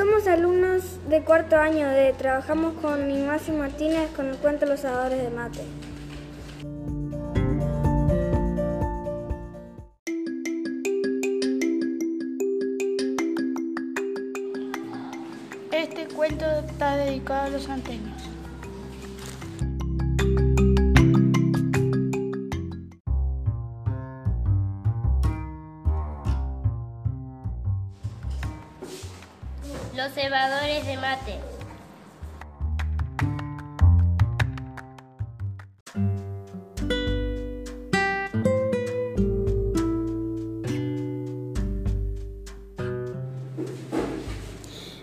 Somos alumnos de cuarto año de Trabajamos con Ignacio Martínez con el cuento Los Asadores de Mate. Este cuento está dedicado a los antenos. Los cebadores de mate.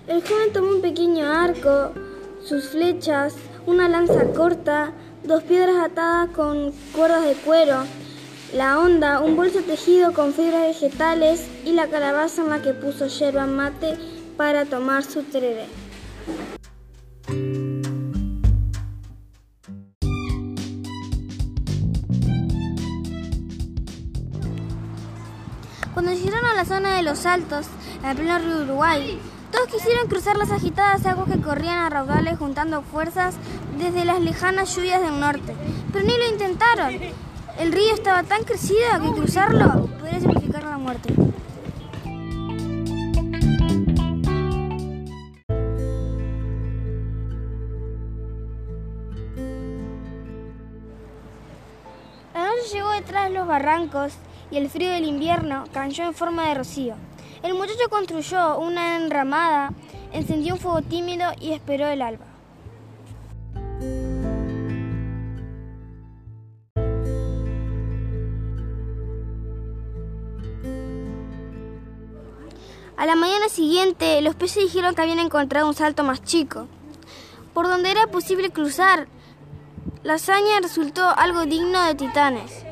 El joven tomó un pequeño arco, sus flechas, una lanza corta, dos piedras atadas con cuerdas de cuero, la onda, un bolso tejido con fibras vegetales y la calabaza en la que puso yerba mate para tomar su tereré. Cuando llegaron a la zona de los Altos, en pleno río Uruguay, todos quisieron cruzar las agitadas aguas que corrían a raudales juntando fuerzas desde las lejanas lluvias del norte, pero ni lo intentaron. El río estaba tan crecido que cruzarlo podría significar la muerte. Llegó detrás de los barrancos y el frío del invierno cayó en forma de rocío. El muchacho construyó una enramada, encendió un fuego tímido y esperó el alba. A la mañana siguiente, los peces dijeron que habían encontrado un salto más chico, por donde era posible cruzar. La hazaña resultó algo digno de titanes.